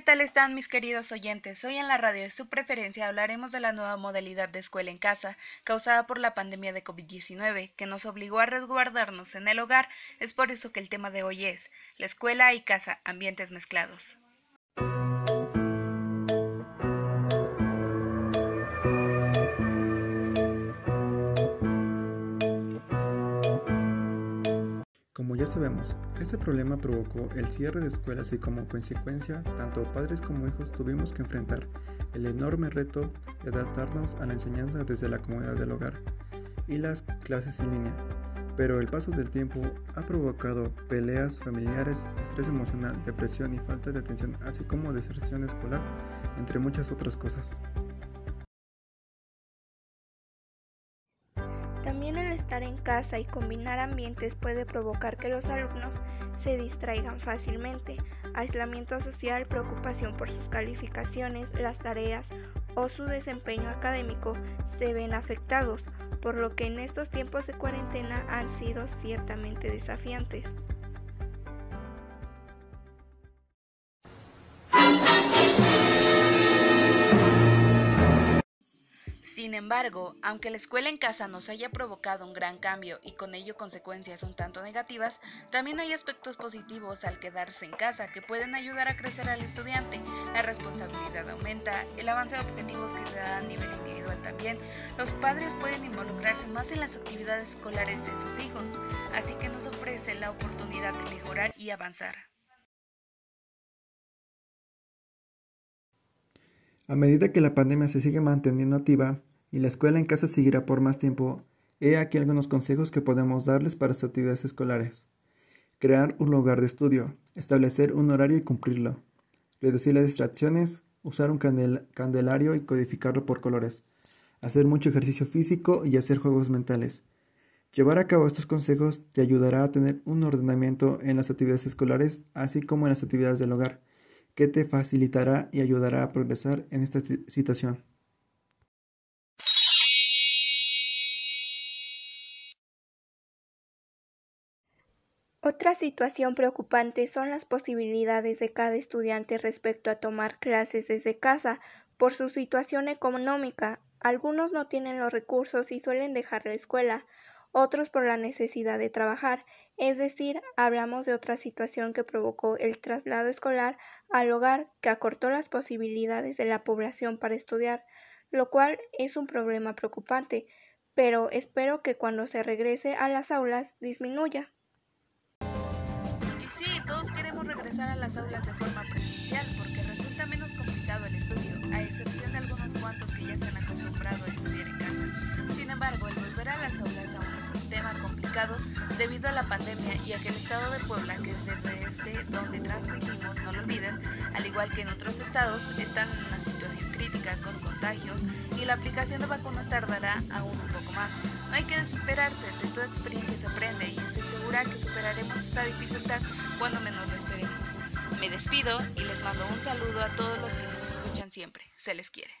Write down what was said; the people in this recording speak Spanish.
tal están mis queridos oyentes? Hoy en la radio de su preferencia hablaremos de la nueva modalidad de escuela en casa causada por la pandemia de COVID-19 que nos obligó a resguardarnos en el hogar. Es por eso que el tema de hoy es la escuela y casa, ambientes mezclados. Como ya sabemos, este problema provocó el cierre de escuelas y como consecuencia, tanto padres como hijos tuvimos que enfrentar el enorme reto de adaptarnos a la enseñanza desde la comunidad del hogar y las clases en línea. Pero el paso del tiempo ha provocado peleas familiares, estrés emocional, depresión y falta de atención, así como deserción escolar, entre muchas otras cosas. También el estar en casa y combinar ambientes puede provocar que los alumnos se distraigan fácilmente. Aislamiento social, preocupación por sus calificaciones, las tareas o su desempeño académico se ven afectados, por lo que en estos tiempos de cuarentena han sido ciertamente desafiantes. Sin embargo, aunque la escuela en casa nos haya provocado un gran cambio y con ello consecuencias un tanto negativas, también hay aspectos positivos al quedarse en casa que pueden ayudar a crecer al estudiante. La responsabilidad aumenta, el avance de objetivos que se da a nivel individual también. Los padres pueden involucrarse más en las actividades escolares de sus hijos, así que nos ofrece la oportunidad de mejorar y avanzar. A medida que la pandemia se sigue manteniendo activa, y la escuela en casa seguirá por más tiempo, he aquí algunos consejos que podemos darles para sus actividades escolares. Crear un lugar de estudio, establecer un horario y cumplirlo, reducir las distracciones, usar un candelario y codificarlo por colores, hacer mucho ejercicio físico y hacer juegos mentales. Llevar a cabo estos consejos te ayudará a tener un ordenamiento en las actividades escolares, así como en las actividades del hogar, que te facilitará y ayudará a progresar en esta situación. Otra situación preocupante son las posibilidades de cada estudiante respecto a tomar clases desde casa por su situación económica. Algunos no tienen los recursos y suelen dejar la escuela, otros por la necesidad de trabajar, es decir, hablamos de otra situación que provocó el traslado escolar al hogar que acortó las posibilidades de la población para estudiar, lo cual es un problema preocupante, pero espero que cuando se regrese a las aulas disminuya. Regresar a las aulas de forma presencial porque resulta menos complicado el estudio, a excepción de algunos cuantos que ya se han acostumbrado a estudiar en casa. Sin embargo, el volver a las aulas aún es un tema complicado debido a la pandemia y a que el estado de Puebla, que es desde donde transmitimos, no lo olviden, al igual que en otros estados, están en una situación crítica con contagios y la aplicación de vacunas tardará aún un poco más. No hay que desesperarse, de toda experiencia se aprende y estoy segura que superaremos esta dificultad cuando menos. Me despido y les mando un saludo a todos los que nos escuchan siempre. Se les quiere.